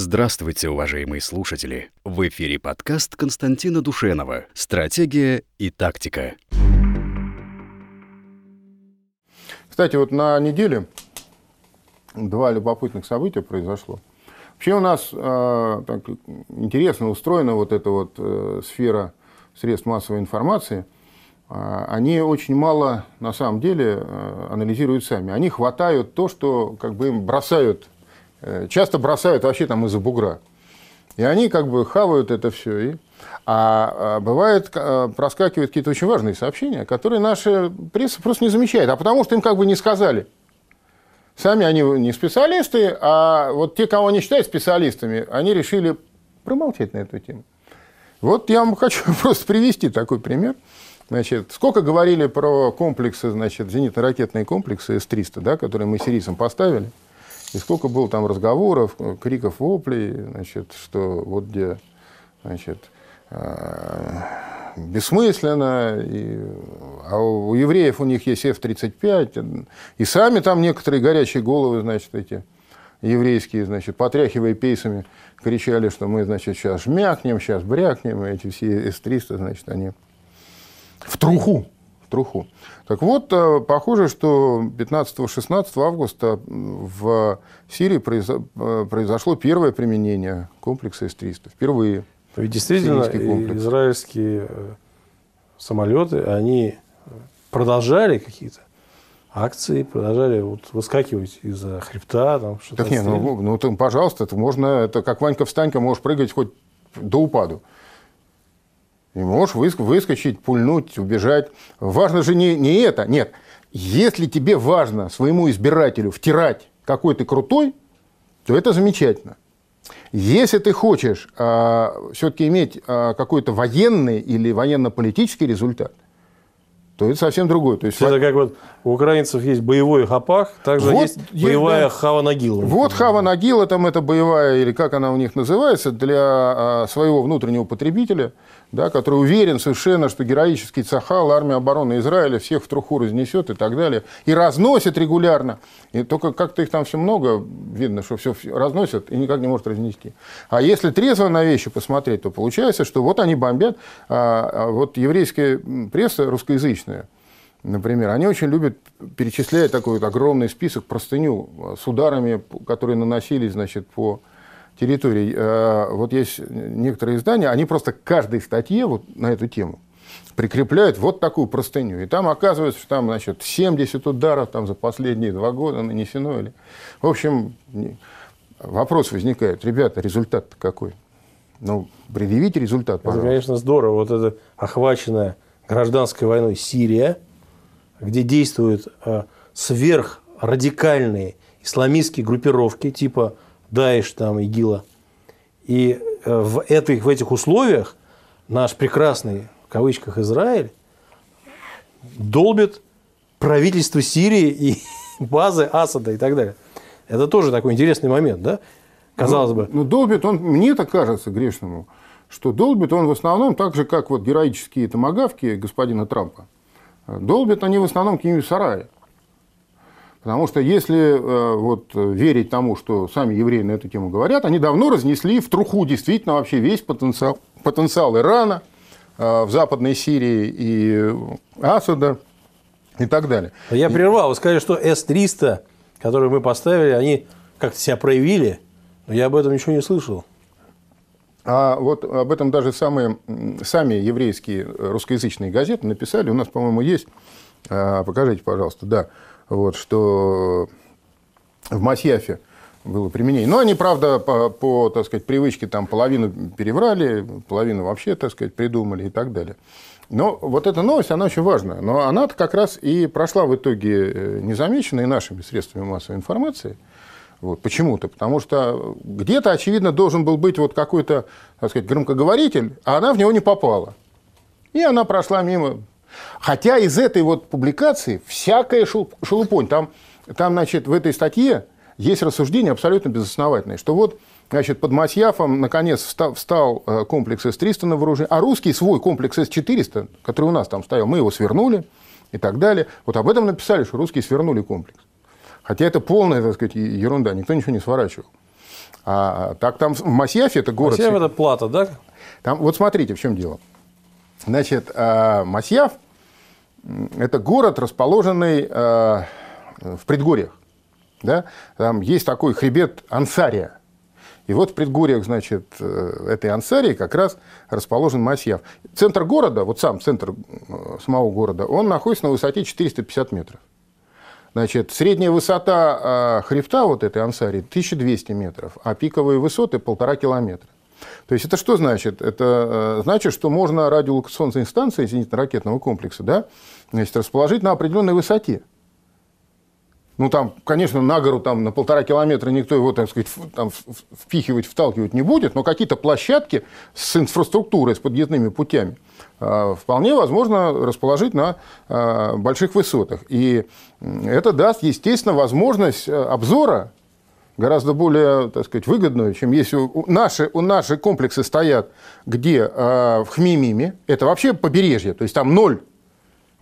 Здравствуйте, уважаемые слушатели! В эфире подкаст Константина Душенова «Стратегия и тактика». Кстати, вот на неделе два любопытных события произошло. Вообще у нас э, так интересно устроена вот эта вот э, сфера средств массовой информации. Э, они очень мало, на самом деле, э, анализируют сами. Они хватают то, что как бы им бросают часто бросают вообще там из-за бугра. И они как бы хавают это все. И... А, а бывает, а, проскакивают какие-то очень важные сообщения, которые наша пресса просто не замечает, а потому что им как бы не сказали. Сами они не специалисты, а вот те, кого они считают специалистами, они решили промолчать на эту тему. Вот я вам хочу просто привести такой пример. Значит, сколько говорили про комплексы, значит, зенитно-ракетные комплексы С-300, да, которые мы сирийцам поставили – и сколько было там разговоров, криков, воплей, значит, что вот где, значит, э, бессмысленно, и, а у евреев у них есть F-35, и сами там некоторые горячие головы, значит, эти еврейские, значит, потряхивая пейсами, кричали, что мы, значит, сейчас жмякнем, сейчас брякнем, и эти все С-300, значит, они в труху труху. Так вот, э, похоже, что 15-16 августа в Сирии э, произошло первое применение комплекса С-300. Впервые. Ведь действительно, израильские э, самолеты, они продолжали какие-то акции, продолжали вот выскакивать из-за хребта. Там, что-то так нет, ну, ну, ну, пожалуйста, это можно, это как Ванька-встанька, можешь прыгать хоть до упаду. И можешь выскочить, пульнуть, убежать. Важно же не, не это. Нет. Если тебе важно своему избирателю втирать, какой ты крутой, то это замечательно. Если ты хочешь а, все-таки иметь а, какой-то военный или военно-политический результат – то это совсем другое. То есть, это как вот у украинцев есть боевой хапах, также вот, есть боевая да. хава нагила. Вот хава нагила, там это боевая, или как она у них называется, для а, своего внутреннего потребителя, да, который уверен совершенно, что героический Цахал, армия обороны Израиля всех в труху разнесет и так далее. И разносит регулярно. И только как-то их там все много, видно, что все разносят и никак не может разнести. А если трезво на вещи посмотреть, то получается, что вот они бомбят, а, а вот еврейская пресса русскоязычная, например, они очень любят перечислять такой вот огромный список, простыню с ударами, которые наносились, значит, по территории. Э, вот есть некоторые издания, они просто к каждой статье вот на эту тему прикрепляют вот такую простыню. И там оказывается, что там, значит, 70 ударов там, за последние два года нанесено. Или... В общем, вопрос возникает. Ребята, результат какой? Ну, предъявите результат, пожалуйста. Это, конечно, здорово. Вот это охваченное гражданской войной Сирия, где действуют э, сверхрадикальные исламистские группировки типа Даиш, там, ИГИЛа. И э, в этих, в этих условиях наш прекрасный, в кавычках, Израиль долбит правительство Сирии и базы Асада и так далее. Это тоже такой интересный момент, да? Казалось ну, бы. Ну, долбит он, мне так кажется, грешному, что долбит он в основном так же, как вот героические томогавки господина Трампа. Долбят они в основном какие-нибудь сараи. Потому что если э, вот, верить тому, что сами евреи на эту тему говорят, они давно разнесли в труху действительно вообще весь потенциал, потенциал Ирана э, в Западной Сирии и Асада и так далее. Я прервал. Вы сказали, что С-300, которые мы поставили, они как-то себя проявили, но я об этом ничего не слышал. А вот об этом даже самые, сами еврейские русскоязычные газеты написали. У нас, по-моему, есть. А, покажите, пожалуйста, да. Вот, что в Масьяфе было применение. Но они, правда, по, по так сказать, привычке там половину переврали, половину вообще, так сказать, придумали и так далее. Но вот эта новость, она очень важная. Но она как раз и прошла в итоге э, незамеченной нашими средствами массовой информации – вот, почему-то. Потому что где-то, очевидно, должен был быть вот какой-то, так сказать, громкоговоритель, а она в него не попала. И она прошла мимо. Хотя из этой вот публикации всякая шелупонь. Там, там, значит, в этой статье есть рассуждение абсолютно безосновательное, что вот Значит, под Масьяфом, наконец, встал, встал э, комплекс С-300 на вооружение, а русский свой комплекс С-400, который у нас там стоял, мы его свернули и так далее. Вот об этом написали, что русские свернули комплекс. Хотя это полная, так сказать, ерунда, никто ничего не сворачивал. А так там в Масьяфе это город... Масьяф это плата, да? Там, вот смотрите, в чем дело. Значит, э, Масьяв – это город, расположенный э, в предгорьях. Да? Там есть такой хребет Ансария. И вот в предгорьях, значит, э, этой Ансарии как раз расположен Масьяв. Центр города, вот сам центр самого города, он находится на высоте 450 метров. Значит, средняя высота хребта вот этой Ансарии 1200 метров, а пиковые высоты полтора километра. То есть это что значит? Это э, значит, что можно радиолокационные станции зенитно-ракетного комплекса да, значит, расположить на определенной высоте. Ну, там, конечно, на гору там, на полтора километра никто его, так сказать, там, впихивать, вталкивать не будет, но какие-то площадки с инфраструктурой, с подъездными путями э, вполне возможно расположить на э, больших высотах. И это даст, естественно, возможность обзора гораздо более, так сказать, выгодную, чем если у наши, у наши комплексы стоят где? Э, в Хмимиме. Это вообще побережье, то есть там ноль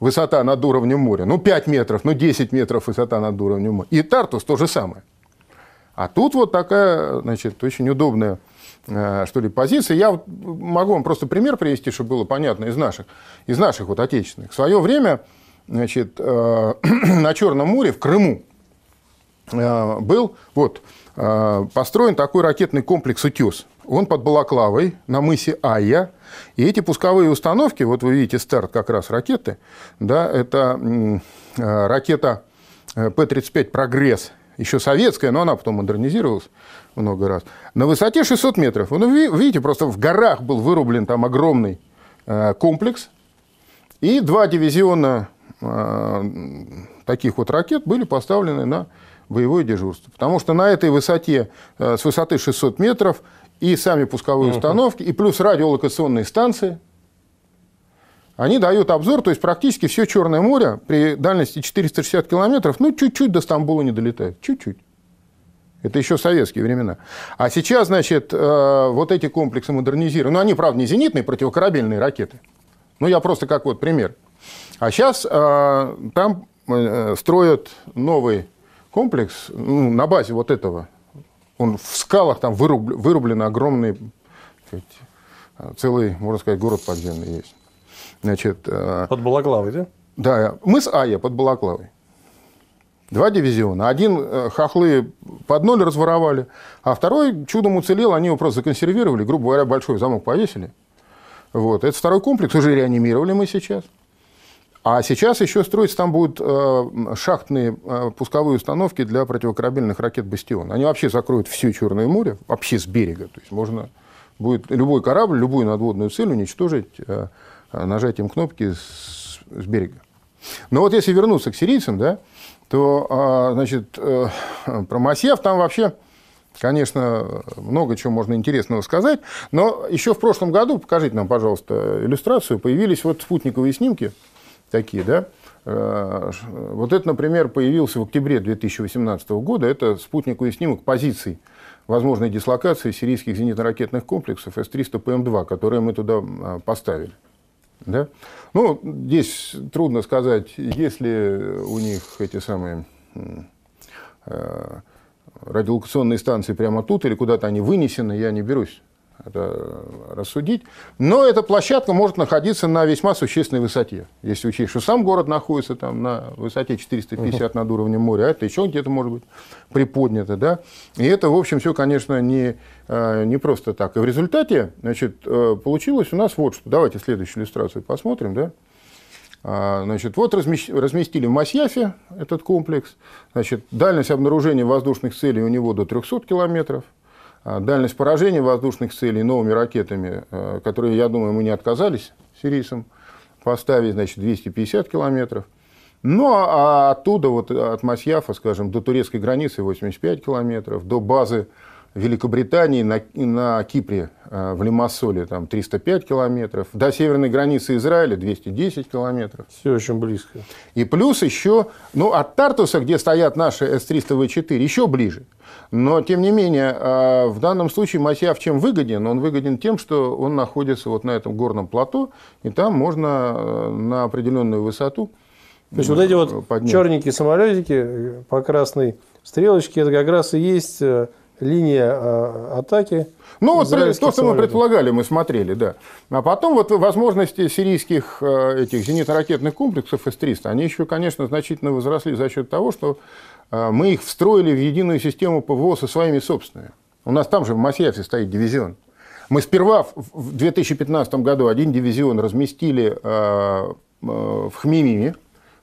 высота над уровнем моря. Ну, 5 метров, ну, 10 метров высота над уровнем моря. И Тартус то же самое. А тут вот такая, значит, очень удобная, э, что ли, позиция. Я могу вам просто пример привести, чтобы было понятно из наших, из наших вот отечественных. В свое время, значит, э, на Черном море, в Крыму, был вот, э, построен такой ракетный комплекс «Утес». Он под Балаклавой на мысе Айя. И эти пусковые установки, вот вы видите старт как раз ракеты, да, это э, ракета П-35 «Прогресс», еще советская, но она потом модернизировалась много раз, на высоте 600 метров. Ну, видите, просто в горах был вырублен там огромный комплекс, и два дивизиона таких вот ракет были поставлены на боевое дежурство. Потому что на этой высоте, э, с высоты 600 метров, и сами пусковые установки, и плюс радиолокационные станции, они дают обзор, то есть практически все Черное море при дальности 460 километров, ну, чуть-чуть до Стамбула не долетает, чуть-чуть. Это еще советские времена. А сейчас, значит, э, вот эти комплексы модернизированы. Ну, они, правда, не зенитные противокорабельные ракеты. Ну, я просто как вот пример. А сейчас э, там строят новый комплекс ну, на базе вот этого. Он в скалах там вырублен, вырублен огромный, сказать, целый, можно сказать, город подземный есть. Значит, э, под Балаклавой, да? Да, мы с Ая под Балаклавой. Два дивизиона. Один э, хохлы под ноль разворовали, а второй чудом уцелел, они его просто законсервировали, грубо говоря, большой замок повесили. Вот. Этот второй комплекс уже реанимировали мы сейчас. А сейчас еще строиться там будут э, шахтные э, пусковые установки для противокорабельных ракет «Бастион». Они вообще закроют все Черное море, вообще с берега. То есть можно будет любой корабль, любую надводную цель уничтожить э, нажатием кнопки с, с берега. Но вот если вернуться к сирийцам, да, то значит, про Масьев там вообще, конечно, много чего можно интересного сказать. Но еще в прошлом году, покажите нам, пожалуйста, иллюстрацию, появились вот спутниковые снимки – такие, да. Э, вот это, например, появился в октябре 2018 года. Это спутниковый снимок позиций возможной дислокации сирийских зенитно-ракетных комплексов С-300 ПМ-2, которые мы туда а, поставили. Да? Ну, здесь трудно сказать, есть ли у них эти самые э, радиолокационные станции прямо тут или куда-то они вынесены, я не берусь рассудить. Но эта площадка может находиться на весьма существенной высоте. Если учесть, что сам город находится там на высоте 450 над уровнем моря, а это еще где-то может быть приподнято. Да? И это, в общем, все, конечно, не, э, не просто так. И в результате значит, э, получилось у нас вот что. Давайте следующую иллюстрацию посмотрим. Да? А, значит, вот разместили в Масьяфе этот комплекс. Значит, дальность обнаружения воздушных целей у него до 300 километров. А, дальность поражения воздушных целей новыми ракетами, э, которые, я думаю, мы не отказались сирийцам поставить, значит, 250 километров. Ну, а оттуда, вот от Масьяфа, скажем, до турецкой границы 85 километров, до базы Великобритании на, на Кипре, э, в Лимассоле, там 305 километров, до северной границы Израиля 210 километров. Все очень близко. И плюс еще, ну, от Тартуса, где стоят наши С-300В4, еще ближе. Но, тем не менее, а, в данном случае Масьяв чем выгоден? Он выгоден тем, что он находится вот на этом горном плато, и там можно э, на определенную высоту То есть вот эти вот поднять. черненькие самолетики по красной стрелочке, это как раз и есть э, линия э, атаки. Ну, вот то, что мы самолетов. предполагали, мы смотрели, да. А потом вот возможности сирийских э, этих зенитно-ракетных комплексов С-300, они еще, конечно, значительно возросли за счет того, что э, мы их встроили в единую систему ПВО со своими собственными. У нас там же в Масьяфе стоит дивизион. Мы сперва в- в 2015 году один дивизион разместили э, в Хмимиме,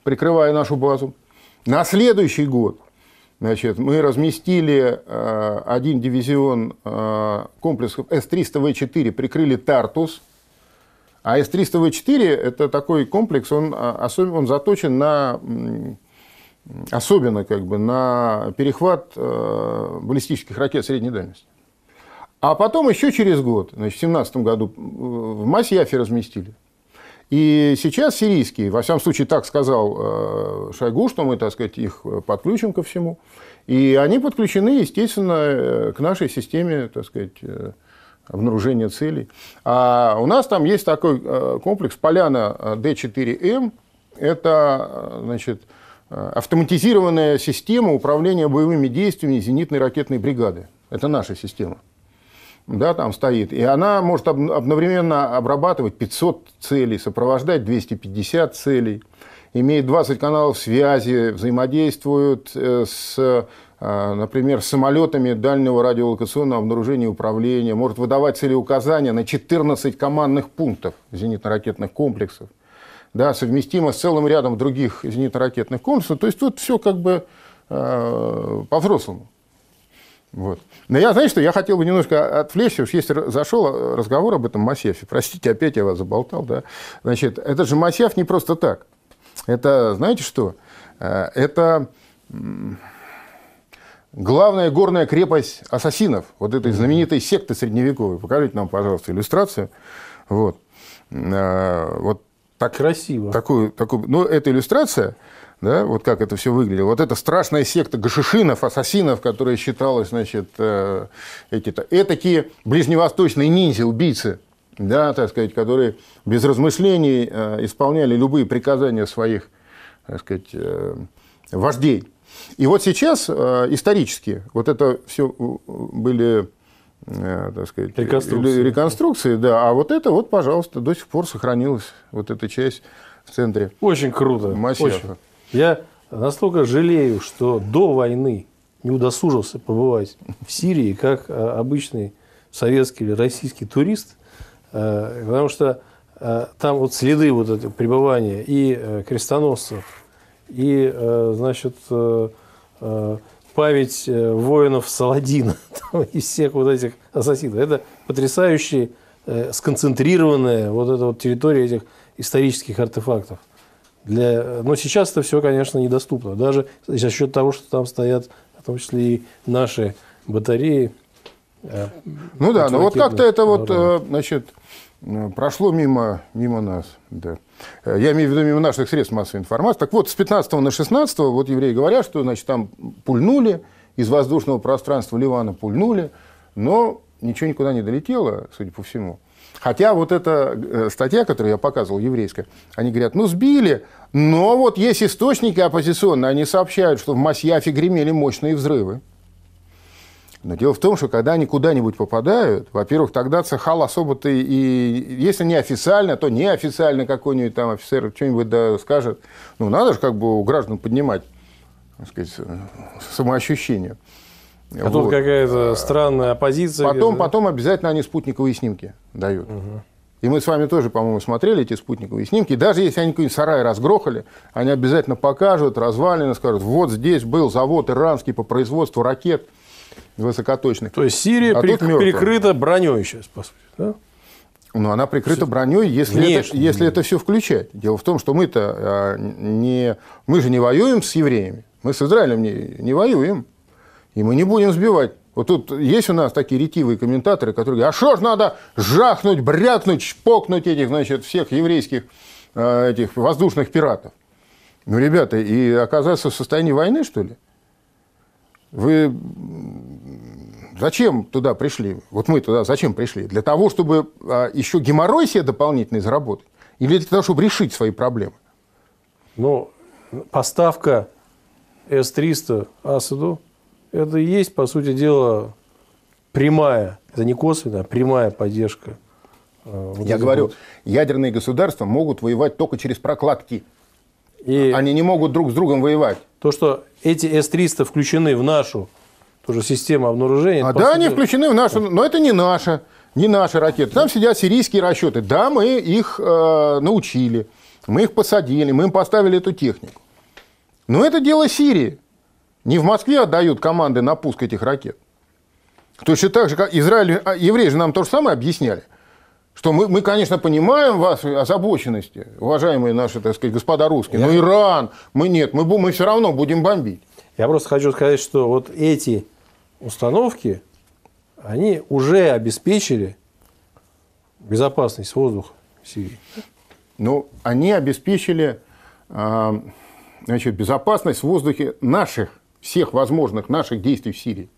прикрывая нашу базу. На следующий год Значит, мы разместили э, один дивизион э, комплексов С-300В4, прикрыли Тартус. А С-300В4 – это такой комплекс, он, а, особ- он заточен на, особенно как бы, на перехват э, баллистических ракет средней дальности. А потом еще через год, значит, в 2017 году, э, в Масьяфе разместили. И сейчас сирийские, во всяком случае, так сказал э, Шойгу, что мы, так сказать, их подключим ко всему. И они подключены, естественно, э, к нашей системе, так сказать, э, обнаружения целей. А у нас там есть такой комплекс Поляна э, Д4М. Это, значит, автоматизированная система управления боевыми действиями зенитной ракетной бригады. Это наша система да, там стоит. И она может одновременно обрабатывать 500 целей, сопровождать 250 целей, имеет 20 каналов связи, взаимодействует э, с, э, например, самолетами дальнего радиолокационного обнаружения и управления, может выдавать целеуказания на 14 командных пунктов зенитно-ракетных комплексов, да, совместимо с целым рядом других зенитно-ракетных комплексов. То есть тут все как бы э, по-взрослому. Вот. Но я, знаете что, я хотел бы немножко отвлечься, уж если зашел разговор об этом Масьяфе, простите, опять я вас заболтал, да. Значит, это же Масьяф не просто так. Это, знаете что, Э, это главная горная крепость ассасинов, вот этой знаменитой секты средневековой. Покажите нам, пожалуйста, иллюстрацию. Вот. Э, Вот так, Красиво. такую, такую, ну, эта иллюстрация, да, вот как это все выглядело. Вот эта страшная секта гашишинов, ассасинов, которая считалась, значит, э, эти-то, этакие ближневосточные ниндзя, убийцы, да, так сказать, которые без размышлений э, исполняли любые приказания своих, так сказать, э, вождей. И вот сейчас исторически вот это все были, так сказать, Реконструкции. реконструкции, да, а вот это вот, пожалуйста, до сих пор сохранилась вот эта часть в центре. Очень круто. Масьяфа. очень. Я настолько жалею, что до войны не удосужился побывать в Сирии как э, обычный советский или российский турист, э, потому что э, там вот следы вот этого пребывания и крестоносцев, и, значит, память воинов Саладина и всех вот этих ассасинов. Это потрясающая, сконцентрированная вот эта вот территория этих исторических артефактов. Для... Но сейчас это все, конечно, недоступно. Даже за счет того, что там стоят, в том числе и наши батареи. э, Ну да, но вот как-то это вот, э, значит, э, прошло мимо, мимо нас. Да. Я имею в виду мимо наших средств массовой информации. Так вот, с 15 на 16 вот евреи говорят, что значит, там пульнули, из воздушного пространства Ливана пульнули, но ничего никуда не долетело, судя по всему. Хотя вот эта э, статья, которую я показывал, еврейская, они говорят, ну сбили, но вот есть источники оппозиционные, они сообщают, что в Масьяфе гремели мощные взрывы. Но дело в том, что когда они куда-нибудь попадают, во-первых, тогда Цехал особо-то и, если не официально, то неофициально какой-нибудь там офицер что-нибудь да скажет. Ну, надо же как бы у граждан поднимать, так сказать, самоощущение. А тут Вот. какая-то странная оппозиция. Потом, да? потом обязательно они спутниковые снимки дают. И мы с вами тоже, по-моему, смотрели эти спутниковые снимки. Даже если они какой-нибудь сарай разгрохали, они обязательно покажут, развалины, скажут, вот здесь был завод иранский по производству ракет высокоточных. То есть Сирия А мертвая. перекрыта броней сейчас, по сути. да? Но она прикрыта броней, если, это, если это все включать. Дело в том, что мы-то а, не, мы же не воюем с евреями, мы с Израилем не, не воюем, и мы не будем сбивать. Вот тут есть у нас такие ретивые комментаторы, которые говорят, а что ж надо жахнуть, брякнуть, шпокнуть этих, значит, всех еврейских а, этих воздушных пиратов. Ну, ребята, и оказаться в состоянии войны, что ли? Вы зачем туда пришли? Вот мы туда зачем пришли? Для того, чтобы а, еще геморрой себе дополнительный заработать? Или для того, чтобы решить свои проблемы? Ну, поставка С-300 Асаду, это и есть, по сути дела, прямая, это не косвенная, а прямая поддержка. э, вот Я говорю, вот. ядерные государства могут воевать только через прокладки. И Они не могут друг с другом воевать. То, что эти С-300 включены в нашу тоже систему обнаружения. А да, они включены в нашу, но это не наша, не наши ракеты. Там сидят сирийские расчеты. Да, мы их э, научили, мы их посадили, мы им поставили эту технику. Но это дело Сирии. Не в Москве отдают команды на пуск этих ракет. Точно так же, как Израиль, а, евреи же нам то же самое объясняли. Что мы, мы, конечно, понимаем ваши озабоченности, уважаемые наши, так сказать, господа русские, Я... но Иран, мы нет, мы, мы все равно будем бомбить. Я просто хочу сказать, что вот эти установки, они уже обеспечили безопасность воздуха в Сирии. Ну, они обеспечили э, значит, безопасность в воздухе наших, всех возможных наших действий в Сирии.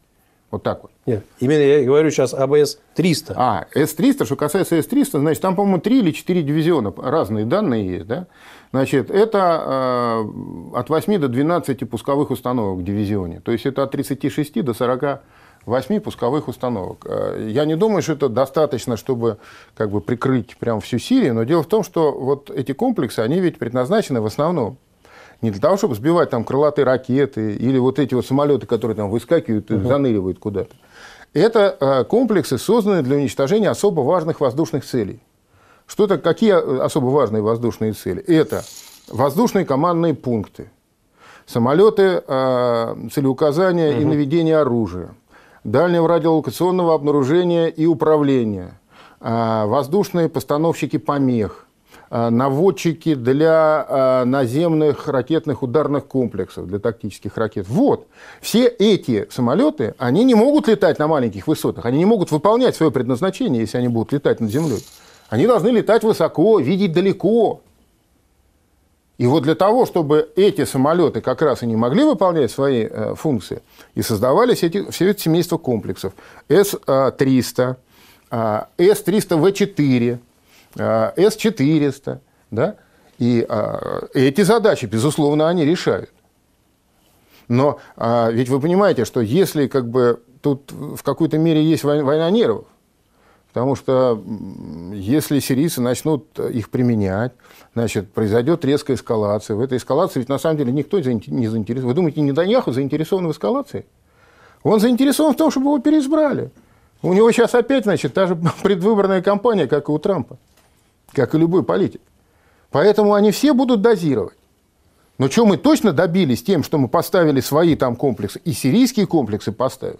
Вот так вот. Нет, именно я говорю сейчас об С-300. А, С-300, что касается С-300, значит, там, по-моему, три или четыре дивизиона, разные данные есть, да? Значит, это э, от 8 до 12 пусковых установок в дивизионе. То есть, это от 36 до 48 пусковых установок. Э, я не думаю, что это достаточно, чтобы как бы, прикрыть прям всю Сирию, но дело в том, что вот эти комплексы, они ведь предназначены в основном не для того, чтобы сбивать там крылатые ракеты или вот эти вот самолеты, которые там выскакивают и угу. заныривают куда-то. Это э, комплексы, созданные для уничтожения особо важных воздушных целей. Что это, какие э, особо важные воздушные цели? Это воздушные командные пункты, самолеты э, целеуказания угу. и наведения оружия, дальнего радиолокационного обнаружения и управления, воздушные постановщики помех, наводчики для э, наземных ракетных ударных комплексов, для тактических ракет. Вот. Все эти самолеты, они не могут летать на маленьких высотах, они не могут выполнять свое предназначение, если они будут летать над землей. Они должны летать высоко, видеть далеко. И вот для того, чтобы эти самолеты как раз и не могли выполнять свои э, функции, и создавались эти, все эти семейства комплексов. С-300, С-300В4, а, С-400, да, и а, эти задачи, безусловно, они решают. Но а, ведь вы понимаете, что если как бы тут в какой-то мере есть война нервов, потому что если сирийцы начнут их применять, значит, произойдет резкая эскалация. В этой эскалации ведь на самом деле никто не заинтересован. Вы думаете, Неданьяху заинтересован в эскалации? Он заинтересован в том, чтобы его переизбрали. У него сейчас опять, значит, та же предвыборная кампания, как и у Трампа как и любой политик. Поэтому они все будут дозировать. Но что мы точно добились тем, что мы поставили свои там комплексы, и сирийские комплексы поставили?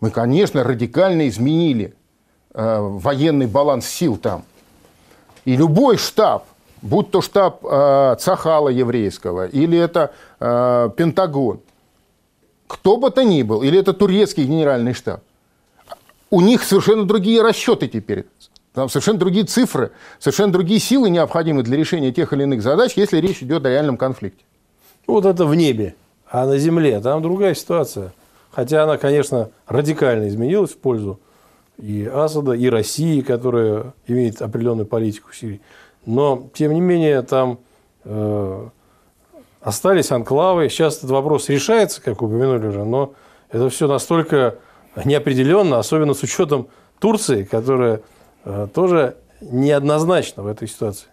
Мы, конечно, радикально изменили э, военный баланс сил там. И любой штаб, будь то штаб э, Цахала еврейского, или это э, Пентагон, кто бы то ни был, или это турецкий генеральный штаб, у них совершенно другие расчеты теперь. Там совершенно другие цифры, совершенно другие силы необходимы для решения тех или иных задач, если речь идет о реальном конфликте. Вот это в небе, а на земле там другая ситуация. Хотя она, конечно, радикально изменилась в пользу и Асада, и России, которая имеет определенную политику в Сирии. Но, тем не менее, там э, остались анклавы. Сейчас этот вопрос решается, как упомянули уже, но это все настолько неопределенно, особенно с учетом Турции, которая тоже неоднозначно в этой ситуации.